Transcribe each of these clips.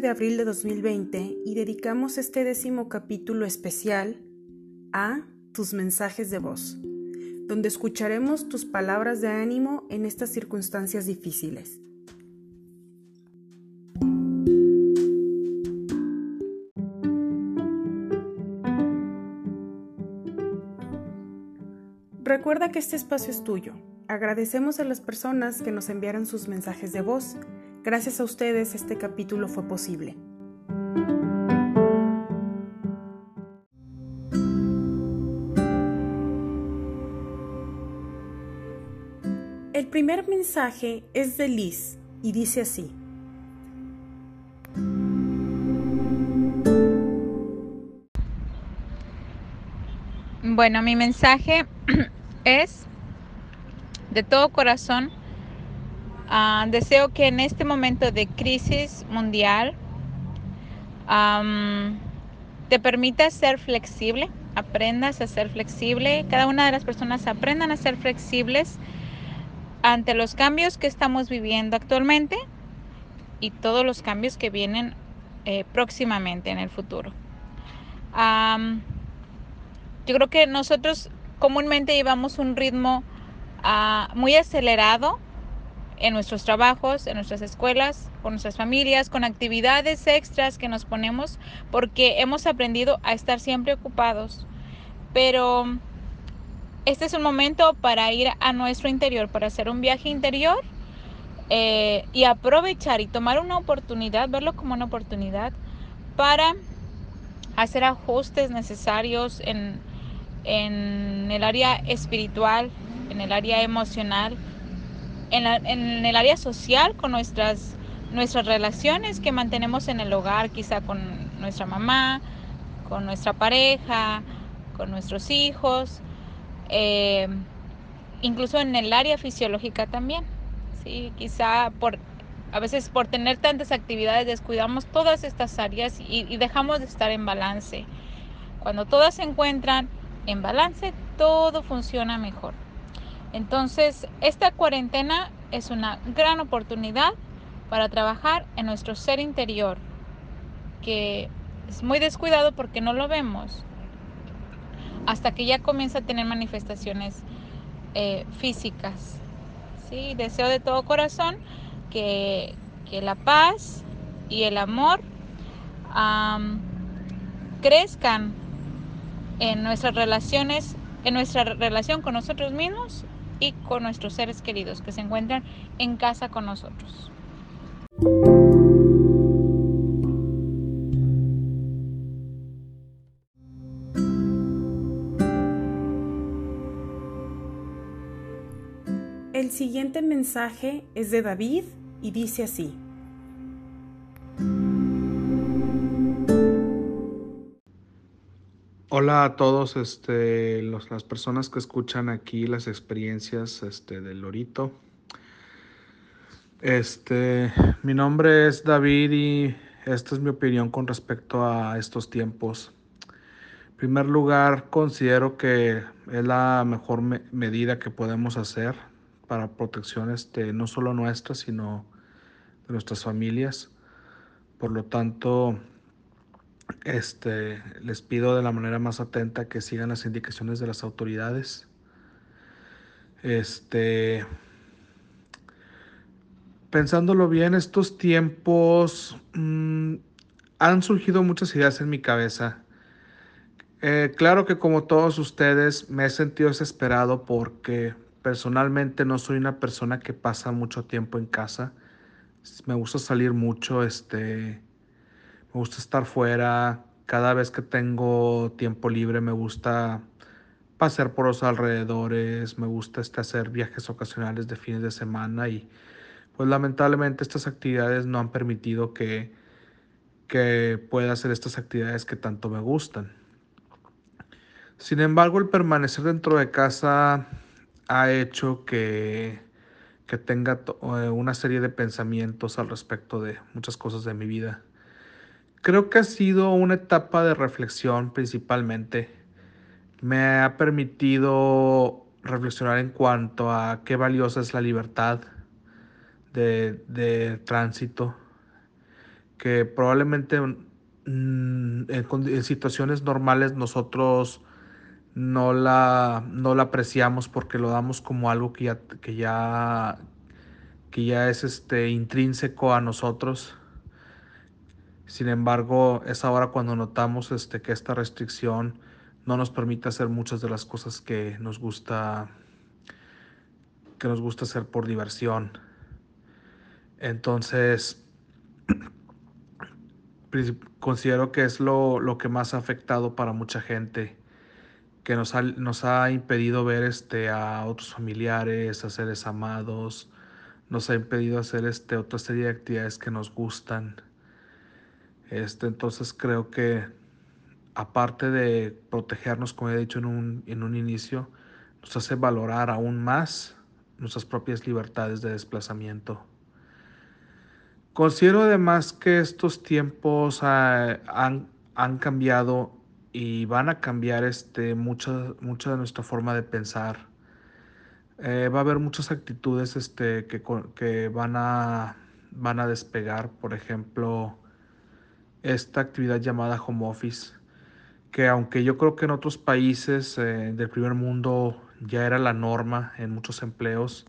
11 de abril de 2020 y dedicamos este décimo capítulo especial a tus mensajes de voz, donde escucharemos tus palabras de ánimo en estas circunstancias difíciles. Recuerda que este espacio es tuyo. Agradecemos a las personas que nos enviaron sus mensajes de voz Gracias a ustedes este capítulo fue posible. El primer mensaje es de Liz y dice así. Bueno, mi mensaje es de todo corazón Ah, deseo que en este momento de crisis mundial te permitas ser flexible, aprendas a ser flexible, cada una de las personas aprendan a ser flexibles ante los cambios que estamos viviendo actualmente y todos los cambios que vienen eh, próximamente en el futuro. yo creo que nosotros comúnmente llevamos un ritmo ah, muy acelerado en nuestros trabajos, en nuestras escuelas, con nuestras familias, con actividades extras que nos ponemos, porque hemos aprendido a estar siempre ocupados. Pero este es un momento para ir a nuestro interior, para hacer un viaje interior eh, y aprovechar y tomar una oportunidad, verlo como una oportunidad para hacer ajustes necesarios en, en el área espiritual, en el área emocional en, el área social, con nuestras, nuestras relaciones que mantenemos en el hogar, quizá con nuestra mamá, con nuestra pareja, con nuestros hijos, eh, incluso en el área fisiológica también. ¿sí? Quizá por, a veces por tener tantas actividades descuidamos todas estas áreas y, y dejamos de estar en balance. Cuando todas se encuentran en balance, todo funciona mejor. Entonces, esta cuarentena es una gran oportunidad para trabajar en nuestro ser interior, que es muy descuidado porque no lo vemos, hasta que ya comienza a tener manifestaciones eh, físicas. ¿sí? Deseo de todo corazón que, la paz y el amor crezcan en nuestras relaciones, en nuestra relación con nosotros mismos y con nuestros seres queridos que se encuentran en casa con nosotros. El siguiente mensaje es de David y dice así. Hola a todos, este, las personas que escuchan aquí las experiencias este, del Lorito. Este, mi nombre es David y esta es mi opinión con respecto a estos tiempos. En primer lugar, considero que es la mejor medida que podemos hacer para protección este, no solo nuestra, sino de nuestras familias. Por lo tanto, este, les pido de la manera más atenta que sigan las indicaciones de las autoridades. Este, pensándolo bien, estos tiempos mm, han surgido muchas ideas en mi cabeza. Eh, claro que como todos ustedes me he sentido desesperado porque personalmente no soy una persona que pasa mucho tiempo en casa. Me gusta salir mucho, este, me gusta estar fuera. Cada vez que tengo tiempo libre me gusta pasear por los alrededores, me gusta este, hacer viajes ocasionales de fines de semana y pues lamentablemente estas actividades no han permitido que, que pueda hacer estas actividades que tanto me gustan. Sin embargo, el permanecer dentro de casa ha hecho que, que tenga eh, una serie de pensamientos al respecto de muchas cosas de mi vida. Creo que ha sido una etapa de reflexión principalmente. Me ha permitido reflexionar en cuanto a qué valiosa es la libertad de, de tránsito, que probablemente mm, en, situaciones normales nosotros no la, no la apreciamos porque lo damos como algo que ya, que ya, que ya es este, intrínseco a nosotros. Sin embargo, es ahora cuando notamos este, que esta restricción no nos permite hacer muchas de las cosas que nos gusta que nos gusta hacer por diversión. Entonces, considero que es lo, que más ha afectado para mucha gente, que nos ha, nos ha impedido ver este, a otros familiares, a seres amados, nos ha impedido hacer este, otra serie de actividades que nos gustan. Este, entonces creo que aparte de protegernos, como he dicho en un, en un inicio, nos hace valorar aún más nuestras propias libertades de desplazamiento. Considero además que estos tiempos han, han, cambiado y van a cambiar este, mucha, mucha de nuestra forma de pensar. Eh, va a haber muchas actitudes este, que, que van, a, van a despegar. Por ejemplo, esta actividad llamada home office que aunque yo creo que en otros países eh, del primer mundo ya era la norma en muchos empleos,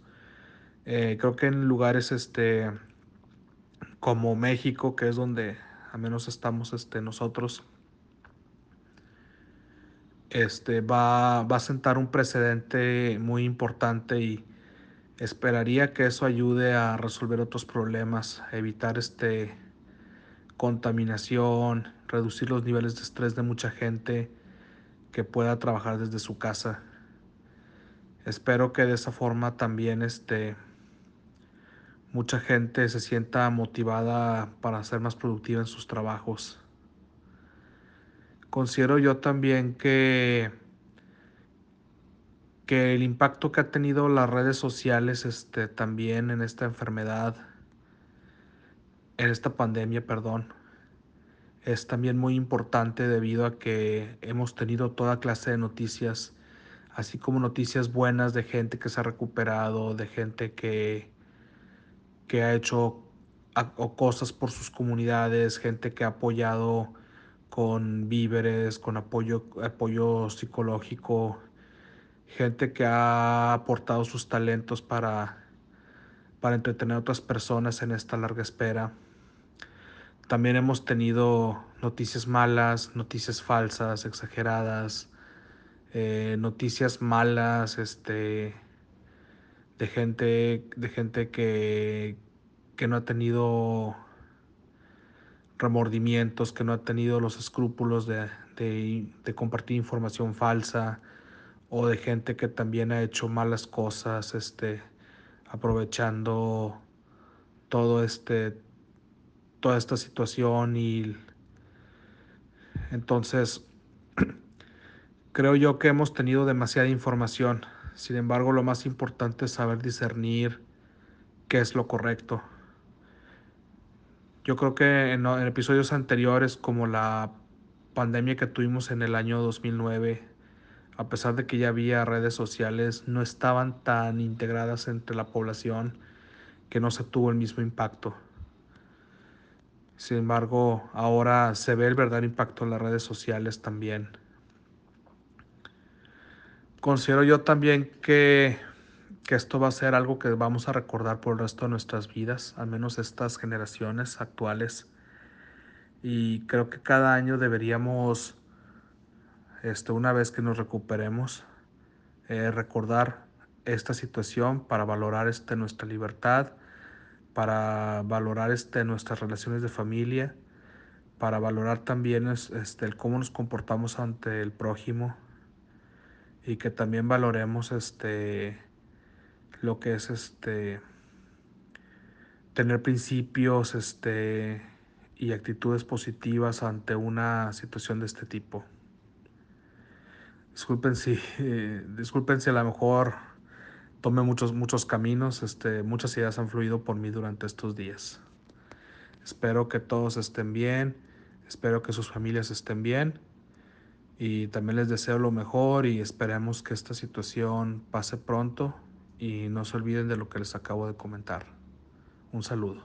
eh, creo que en lugares este, como México, que es donde al menos estamos este, nosotros, este, va, va a sentar un precedente muy importante y esperaría que eso ayude a resolver otros problemas, evitar este, contaminación, reducir los niveles de estrés de mucha gente que pueda trabajar desde su casa. Espero que de esa forma también este, mucha gente se sienta motivada para ser más productiva en sus trabajos. Considero yo también que, que el impacto que ha tenido las redes sociales este, también en esta enfermedad, en esta pandemia, perdón, es también muy importante debido a que hemos tenido toda clase de noticias, así como noticias buenas de gente que se ha recuperado, de gente que, que ha hecho cosas por sus comunidades, gente que ha apoyado con víveres, con apoyo, apoyo psicológico, gente que ha aportado sus talentos para, para entretener a otras personas en esta larga espera. También hemos tenido noticias malas, noticias falsas, exageradas, eh, noticias malas, este, de gente, de gente que, que no ha tenido remordimientos, que no ha tenido los escrúpulos de, de, compartir información falsa, o de gente que también ha hecho malas cosas, este, aprovechando todo este toda esta situación y entonces creo yo que hemos tenido demasiada información. Sin embargo, lo más importante es saber discernir qué es lo correcto. Yo creo que en, episodios anteriores, como la pandemia que tuvimos en el año 2009, a pesar de que ya había redes sociales, no estaban tan integradas entre la población que no se tuvo el mismo impacto. Sin embargo, ahora se ve el verdadero impacto en las redes sociales también. Considero yo también que, que, esto va a ser algo que vamos a recordar por el resto de nuestras vidas, al menos estas generaciones actuales. Y creo que cada año deberíamos, este, una vez que nos recuperemos, eh, recordar esta situación para valorar este, nuestra libertad para valorar este, nuestras relaciones de familia, para valorar también este, el cómo nos comportamos ante el prójimo y que también valoremos este, lo que es este, tener principios este, y actitudes positivas ante una situación de este tipo. Disculpen si, eh, disculpen si a lo mejor tomé muchos, muchos caminos, este, muchas ideas han fluido por mí durante estos días. Espero que todos estén bien, espero que sus familias estén bien y también les deseo lo mejor y esperemos que esta situación pase pronto y no se olviden de lo que les acabo de comentar. Un saludo.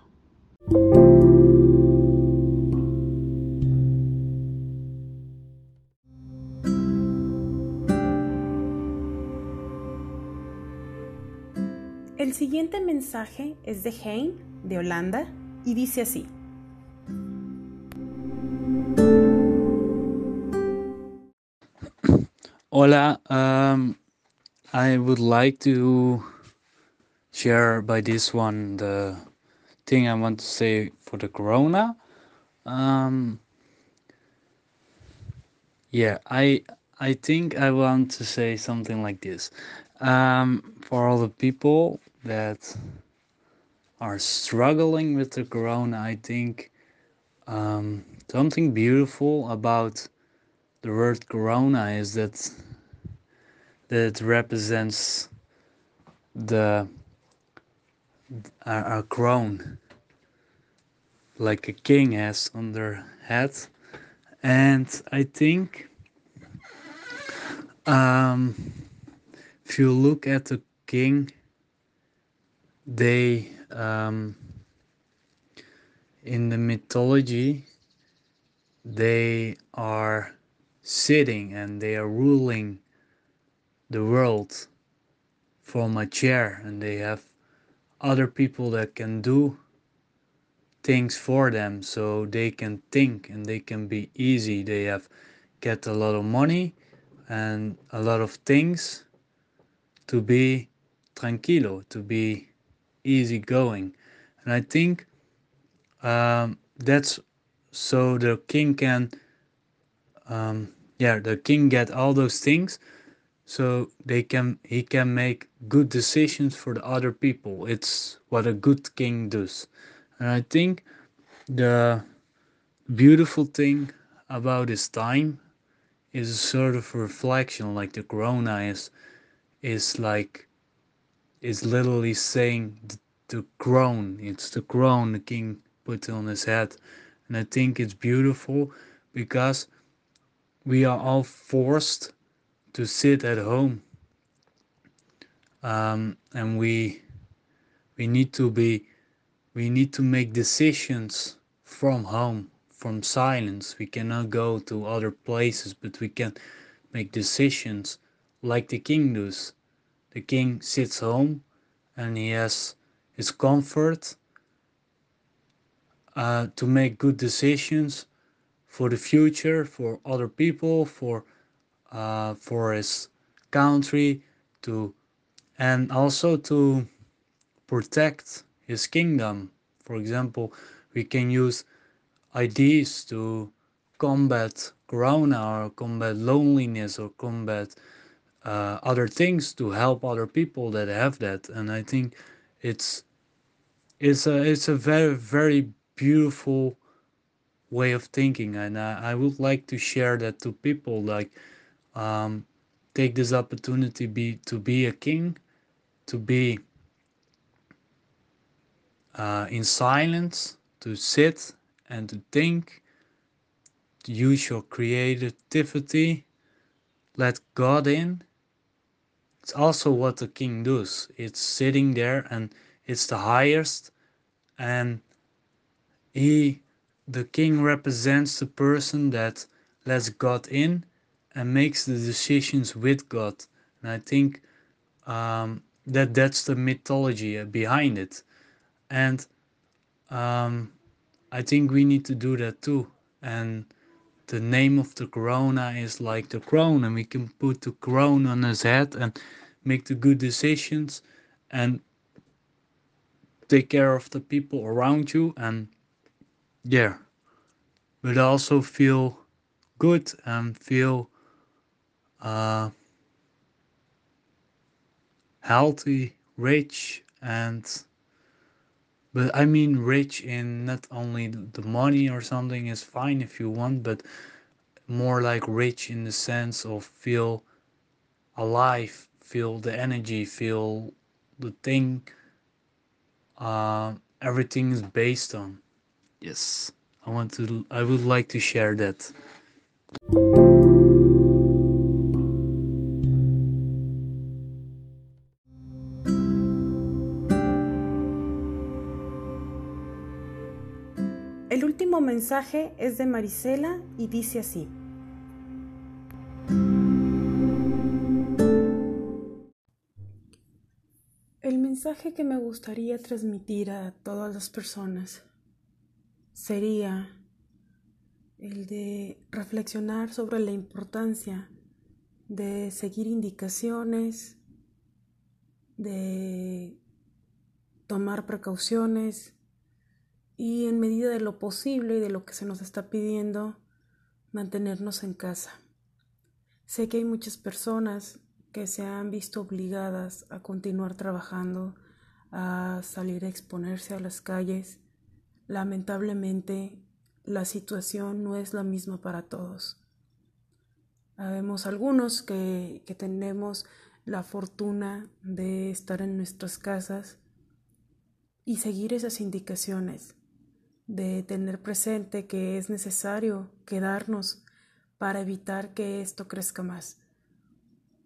Siguiente mensaje es de Hein, de Holanda, y dice así. Hola, um, I would like to share by this one the thing I want to say for the corona. Um, yeah, I I think I want to say something like this. Um, for all the people that are struggling with the corona, I think um, something beautiful about the word corona is that that it represents the a crown like a king has on their head. And i think um, if you look at the king they um, in the mythology they are sitting and they are ruling the world from a chair and they have other people that can do things for them. So they can think and they can be easy. They have get a lot of money and a lot of things to be tranquilo to be easy going and i think um, that's so the king can um, yeah the king get all those things so they can he can make good decisions for the other people. It's what a good king does. And i think the beautiful thing about this time is a sort of reflection like the corona is is like is literally saying the, the crown it's the crown the king put on his head. And i think it's beautiful because we are all forced to sit at home. Um, and we we need to be we need to make decisions from home from silence. We cannot go to other places but we can make decisions like the king does the king sits home and he has his comfort uh, to make good decisions for the future for other people for uh, for his country to and also to protect his kingdom. For example we can use ideas to combat corona or combat loneliness or combat uh, other things to help other people that have that. And i think it's it's a it's a very very beautiful way of thinking. And I, I would like to share that to people like um, take this opportunity be to be a king to be uh, in silence to sit and to think to use your creativity let god in it's also what the king does it's sitting there and it's the highest and he the king represents the person that lets god in and makes the decisions with God. And I think um, that that's the mythology behind it. And um, I think we need to do that too. And the name of the corona is like the crown, and we can put the crown on his head and make the good decisions and take care of the people around you and yeah but also feel good and feel uh, healthy, rich, and but I mean rich in not only the money or something is fine if you want, but more like rich in the sense of feel alive, feel the energy, feel the thing uh, everything is based on. Yes, I want to. I would like to share that. Último mensaje es de Marisela y dice así. El mensaje que me gustaría transmitir a todas las personas sería el de reflexionar sobre la importancia de seguir indicaciones, de tomar precauciones y en medida de lo posible y de lo que se nos está pidiendo, mantenernos en casa. Sé que hay muchas personas que se han visto obligadas a continuar trabajando, a salir a exponerse a las calles. Lamentablemente, la situación no es la misma para todos. Habemos algunos que, que tenemos la fortuna de estar en nuestras casas y seguir esas indicaciones de tener presente que es necesario quedarnos para evitar que esto crezca más.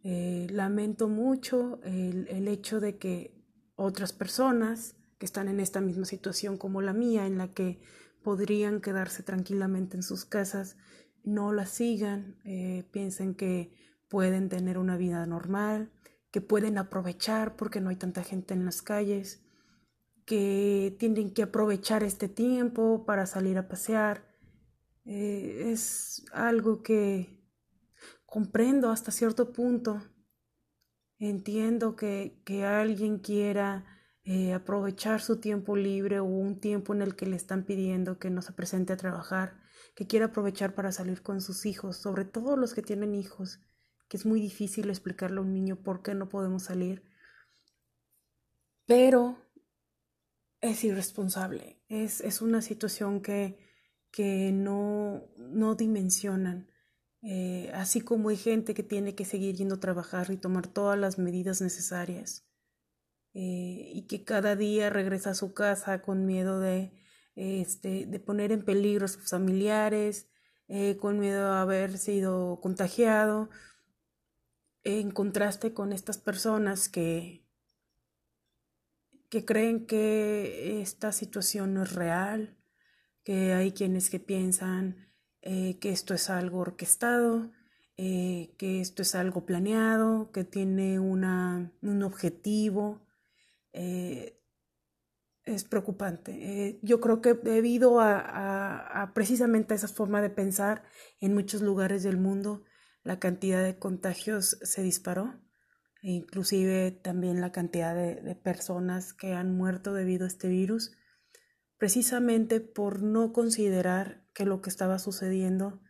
Eh, lamento mucho el, el, hecho de que otras personas que están en esta misma situación como la mía, en la que podrían quedarse tranquilamente en sus casas, no la sigan, eh, piensen que pueden tener una vida normal, que pueden aprovechar porque no hay tanta gente en las calles que tienen que aprovechar este tiempo para salir a pasear. Eh, es algo que comprendo hasta cierto punto. Entiendo que, que alguien quiera eh, aprovechar su tiempo libre o un tiempo en el que le están pidiendo que no se presente a trabajar, que quiera aprovechar para salir con sus hijos, sobre todo los que tienen hijos, que es muy difícil explicarle a un niño por qué no podemos salir. Pero es irresponsable, es, es una situación que, que no, no dimensionan. Eh, así como hay gente que tiene que seguir yendo a trabajar y tomar todas las medidas necesarias eh, y que cada día regresa a su casa con miedo de, este, de poner en peligro a sus familiares, eh, con miedo de haber sido contagiado, en contraste con estas personas que, que creen que esta situación no es real, que hay quienes que piensan eh, que esto es algo orquestado, eh, que esto es algo planeado, que tiene una, un objetivo. Eh, es preocupante. yo creo que debido a, precisamente a esa forma de pensar en muchos lugares del mundo, la cantidad de contagios se disparó inclusive también la cantidad de, personas que han muerto debido a este virus, precisamente por no considerar que lo que estaba sucediendo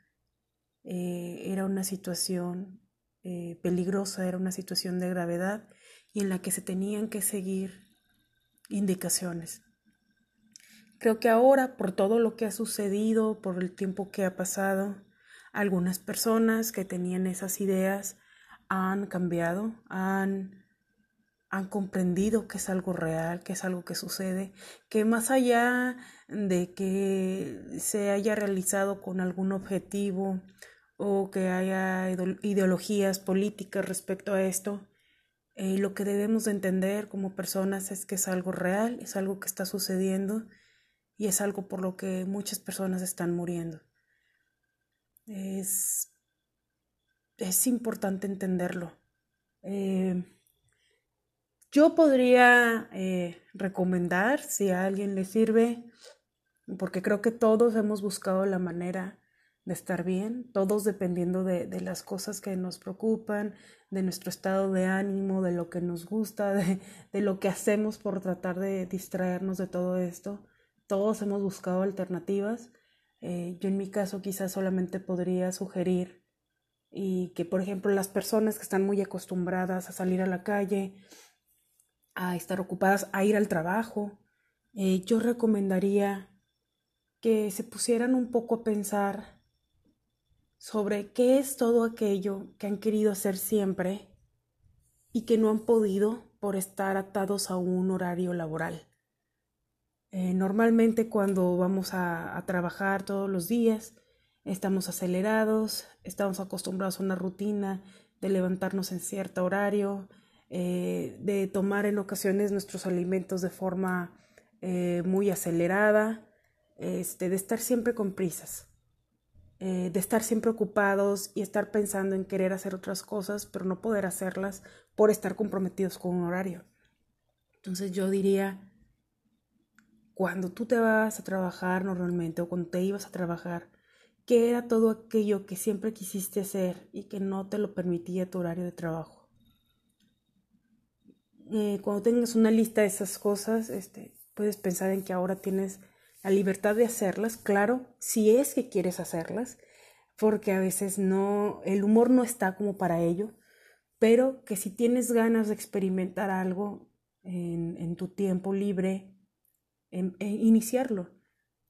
eh, era una situación eh, peligrosa, era una situación de gravedad y en la que se tenían que seguir indicaciones. Creo que ahora, por todo lo que ha sucedido, por el tiempo que ha pasado, algunas personas que tenían esas ideas han cambiado, han, han comprendido que es algo real, que es algo que sucede, que más allá de que se haya realizado con algún objetivo o que haya ideologías políticas respecto a esto, eh, lo que debemos de entender como personas es que es algo real, es algo que está sucediendo y es algo por lo que muchas personas están muriendo. Es es importante entenderlo. Eh, yo podría eh, recomendar, si a alguien le sirve, porque creo que todos hemos buscado la manera de estar bien, todos dependiendo de, de, las cosas que nos preocupan, de nuestro estado de ánimo, de lo que nos gusta, de, de lo que hacemos por tratar de distraernos de todo esto. Todos hemos buscado alternativas. Eh, yo en mi caso quizás solamente podría sugerir y que, por ejemplo, las personas que están muy acostumbradas a salir a la calle, a estar ocupadas, a ir al trabajo, eh, yo recomendaría que se pusieran un poco a pensar sobre qué es todo aquello que han querido hacer siempre y que no han podido por estar atados a un horario laboral. Eh, normalmente cuando vamos a, trabajar todos los días, estamos acelerados, estamos acostumbrados a una rutina de levantarnos en cierto horario, eh, de tomar en ocasiones nuestros alimentos de forma eh, muy acelerada, este, de estar siempre con prisas, de estar siempre ocupados y estar pensando en querer hacer otras cosas, pero no poder hacerlas por estar comprometidos con un horario. Entonces yo diría, cuando tú te vas a trabajar normalmente o cuando te ibas a trabajar, ¿qué era todo aquello que siempre quisiste hacer y que no te lo permitía tu horario de trabajo? Eh, cuando tengas una lista de esas cosas, este, puedes pensar en que ahora tienes la libertad de hacerlas, claro, si es que quieres hacerlas, porque a veces no, el humor no está como para ello, pero que si tienes ganas de experimentar algo en, en tu tiempo libre, Em, e iniciarlo.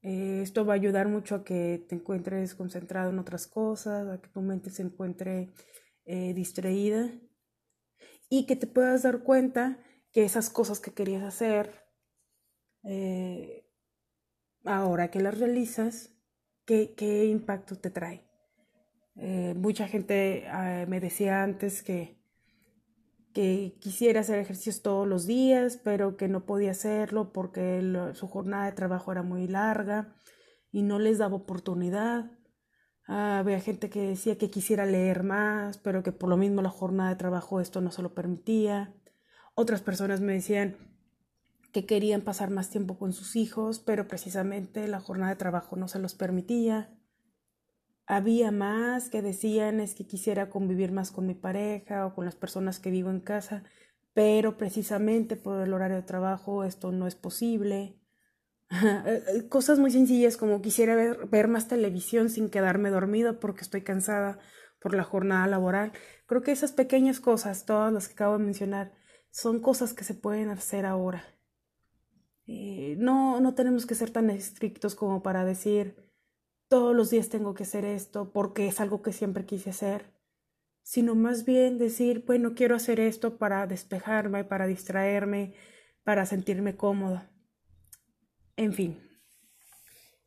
Eh, esto va a ayudar mucho a que te encuentres concentrado en otras cosas, a que tu mente se encuentre eh, distraída y que te puedas dar cuenta que esas cosas que querías hacer, eh, ahora que las realizas, ¿qué, qué impacto te trae? mucha gente ah, me decía antes que que quisiera hacer ejercicios todos los días, pero que no podía hacerlo porque su jornada de trabajo era muy larga y no les daba oportunidad. Ah, había gente que decía que quisiera leer más, pero que por lo mismo la jornada de trabajo esto no se lo permitía. Otras personas me decían que querían pasar más tiempo con sus hijos, pero precisamente la jornada de trabajo no se los permitía. Había más que decían es que quisiera convivir más con mi pareja o con las personas que vivo en casa, pero precisamente por el horario de trabajo esto no es posible. Eh, eh, cosas muy sencillas como quisiera ver, más televisión sin quedarme dormida porque estoy cansada por la jornada laboral. Creo que esas pequeñas cosas, todas las que acabo de mencionar, son cosas que se pueden hacer ahora. Eh, no, no tenemos que ser tan estrictos como para decir todos los días tengo que hacer esto porque es algo que siempre quise hacer, sino más bien decir, bueno, quiero hacer esto para despejarme, para distraerme, para sentirme cómoda. En fin,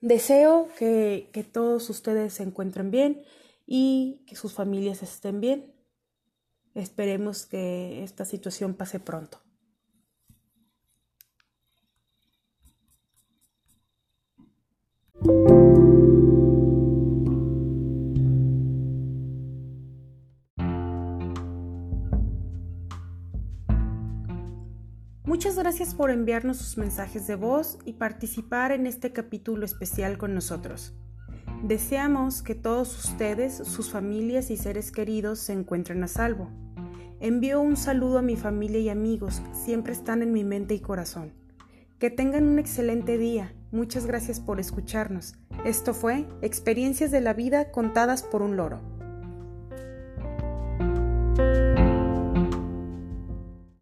deseo que, que todos ustedes se encuentren bien y que sus familias estén bien. Esperemos que esta situación pase pronto. Muchas gracias por enviarnos sus mensajes de voz y participar en este capítulo especial con nosotros. Deseamos que todos ustedes, sus familias y seres queridos se encuentren a salvo. Envío un saludo a mi familia y amigos, siempre están en mi mente y corazón. Que tengan un excelente día. Muchas gracias por escucharnos. Esto fue Experiencias de la Vida contadas por un loro.